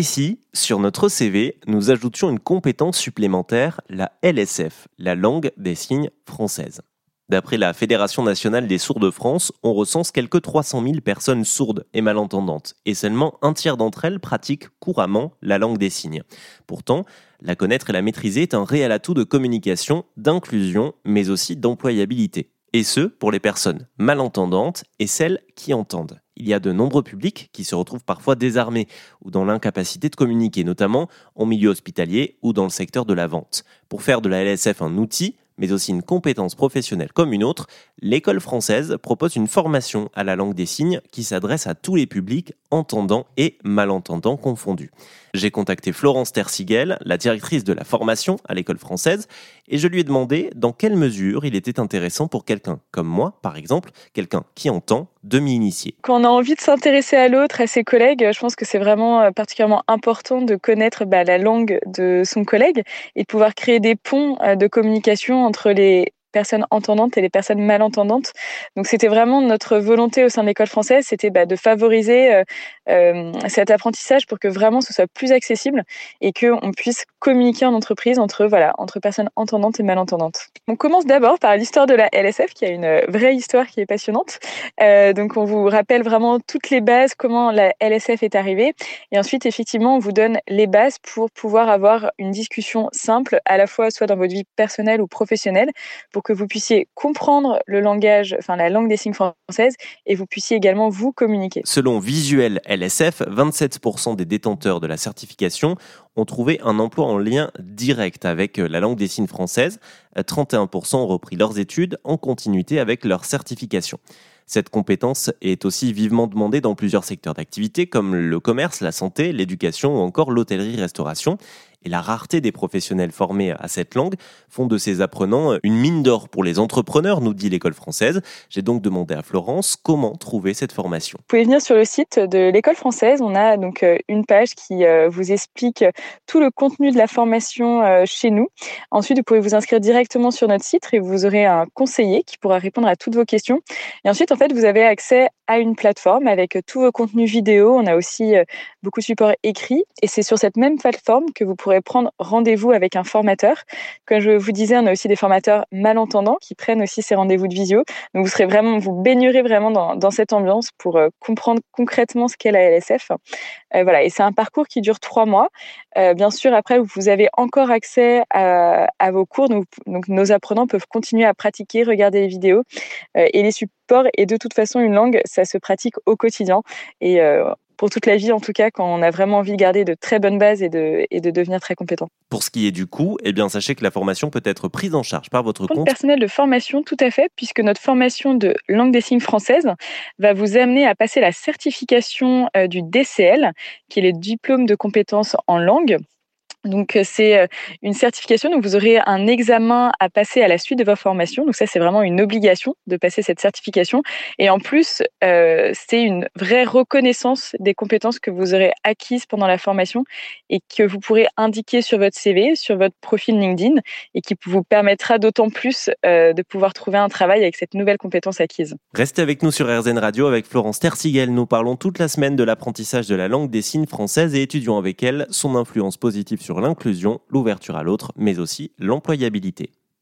Si, sur notre CV, nous ajoutions une compétence supplémentaire, la LSF, la langue des signes française D'après la Fédération nationale des sourds de France, on recense quelques 300 000 personnes sourdes et malentendantes, et seulement un tiers d'entre elles pratiquent couramment la langue des signes. Pourtant, la connaître et la maîtriser est un réel atout de communication, d'inclusion, mais aussi d'employabilité. Et ce, pour les personnes malentendantes et celles qui entendent. Il y a de nombreux publics qui se retrouvent parfois désarmés ou dans l'incapacité de communiquer, notamment en milieu hospitalier ou dans le secteur de la vente. Pour faire de la LSF un outil, mais aussi une compétence professionnelle comme une autre, l'école française propose une formation à la langue des signes qui s'adresse à tous les publics, entendants et malentendants confondus. J'ai contacté Florence Tersigel, la directrice de la formation à l'école française, et je lui ai demandé dans quelle mesure il était intéressant pour quelqu'un comme moi, par exemple, quelqu'un qui entend, de m'y initier. Quand on a envie de s'intéresser à l'autre, à ses collègues, je pense que c'est vraiment euh, particulièrement important de connaître bah, la langue de son collègue et de pouvoir créer des ponts euh, de communication entre les personnes entendantes et les personnes malentendantes. Donc c'était vraiment notre volonté au sein de l'école française, c'était bah, de favoriser euh, euh, cet apprentissage pour que vraiment ce soit plus accessible et qu'on puisse communiquer en entreprise entre voilà entre personnes entendantes et malentendantes. On commence d'abord par l'histoire de la LSF qui a une vraie histoire qui est passionnante. Euh, donc on vous rappelle vraiment toutes les bases, comment la LSF est arrivée et ensuite effectivement on vous donne les bases pour pouvoir avoir une discussion simple à la fois soit dans votre vie personnelle ou professionnelle pour que vous puissiez comprendre le langage, enfin la langue des signes française, et vous puissiez également vous communiquer. Selon Visuel LSF, 27% des détenteurs de la certification ont trouvé un emploi en lien direct avec la langue des signes française. 31% ont repris leurs études en continuité avec leur certification. Cette compétence est aussi vivement demandée dans plusieurs secteurs d'activité comme le commerce, la santé, l'éducation ou encore l'hôtellerie-restauration et la rareté des professionnels formés à cette langue font de ces apprenants une mine d'or pour les entrepreneurs, nous dit l'école française. J'ai donc demandé à Florence comment trouver cette formation. Vous pouvez venir sur le site de l'école française. On a donc euh, une page qui euh, vous explique tout le contenu de la formation euh, chez nous. Ensuite, vous pouvez vous inscrire directement sur notre site et vous aurez un conseiller qui pourra répondre à toutes vos questions. Et ensuite, en fait, vous avez accès à une plateforme avec tous vos contenus vidéo. On a aussi beaucoup de supports écrits et c'est sur cette même plateforme que vous pourrez prendre rendez-vous avec un formateur. Comme je vous disais, on a aussi des formateurs malentendants qui prennent aussi ces rendez-vous de visio. Donc vous serez vraiment, vous baignerez vraiment dans, cette ambiance pour euh, comprendre concrètement ce qu'est la LSF. Euh, voilà, et c'est un parcours qui dure trois mois. Euh, bien sûr, après, vous avez encore accès à, vos cours. Donc, nos apprenants peuvent continuer à pratiquer, regarder les vidéos et les supports. Et de toute façon, une langue, ça se pratique au quotidien. Et pour toute la vie, en tout cas, quand on a vraiment envie de garder de très bonnes bases et de, et de devenir très compétent. Pour ce qui est du coût, eh bien, sachez que la formation peut être prise en charge par votre compte. personnel de formation, tout à fait, puisque notre formation de langue des signes française va vous amener à passer la certification euh, du DCL, qui est le diplôme de compétences en langue. Donc euh, c'est euh, une certification, donc vous aurez un examen à passer à la suite de votre formation. Donc ça c'est vraiment une obligation de passer cette certification. Et en plus euh, c'est une vraie reconnaissance des compétences que vous aurez acquises pendant la formation et que vous pourrez indiquer sur votre CV, sur votre profil LinkedIn et qui vous permettra d'autant plus de pouvoir trouver un travail avec cette nouvelle compétence acquise. Restez avec nous sur RZN Radio avec Florence Tersigel. Nous parlons toute la semaine de l'apprentissage de la langue des signes française et étudions avec elle son influence positive l'inclusion, l'ouverture à l'autre, mais aussi l'employabilité.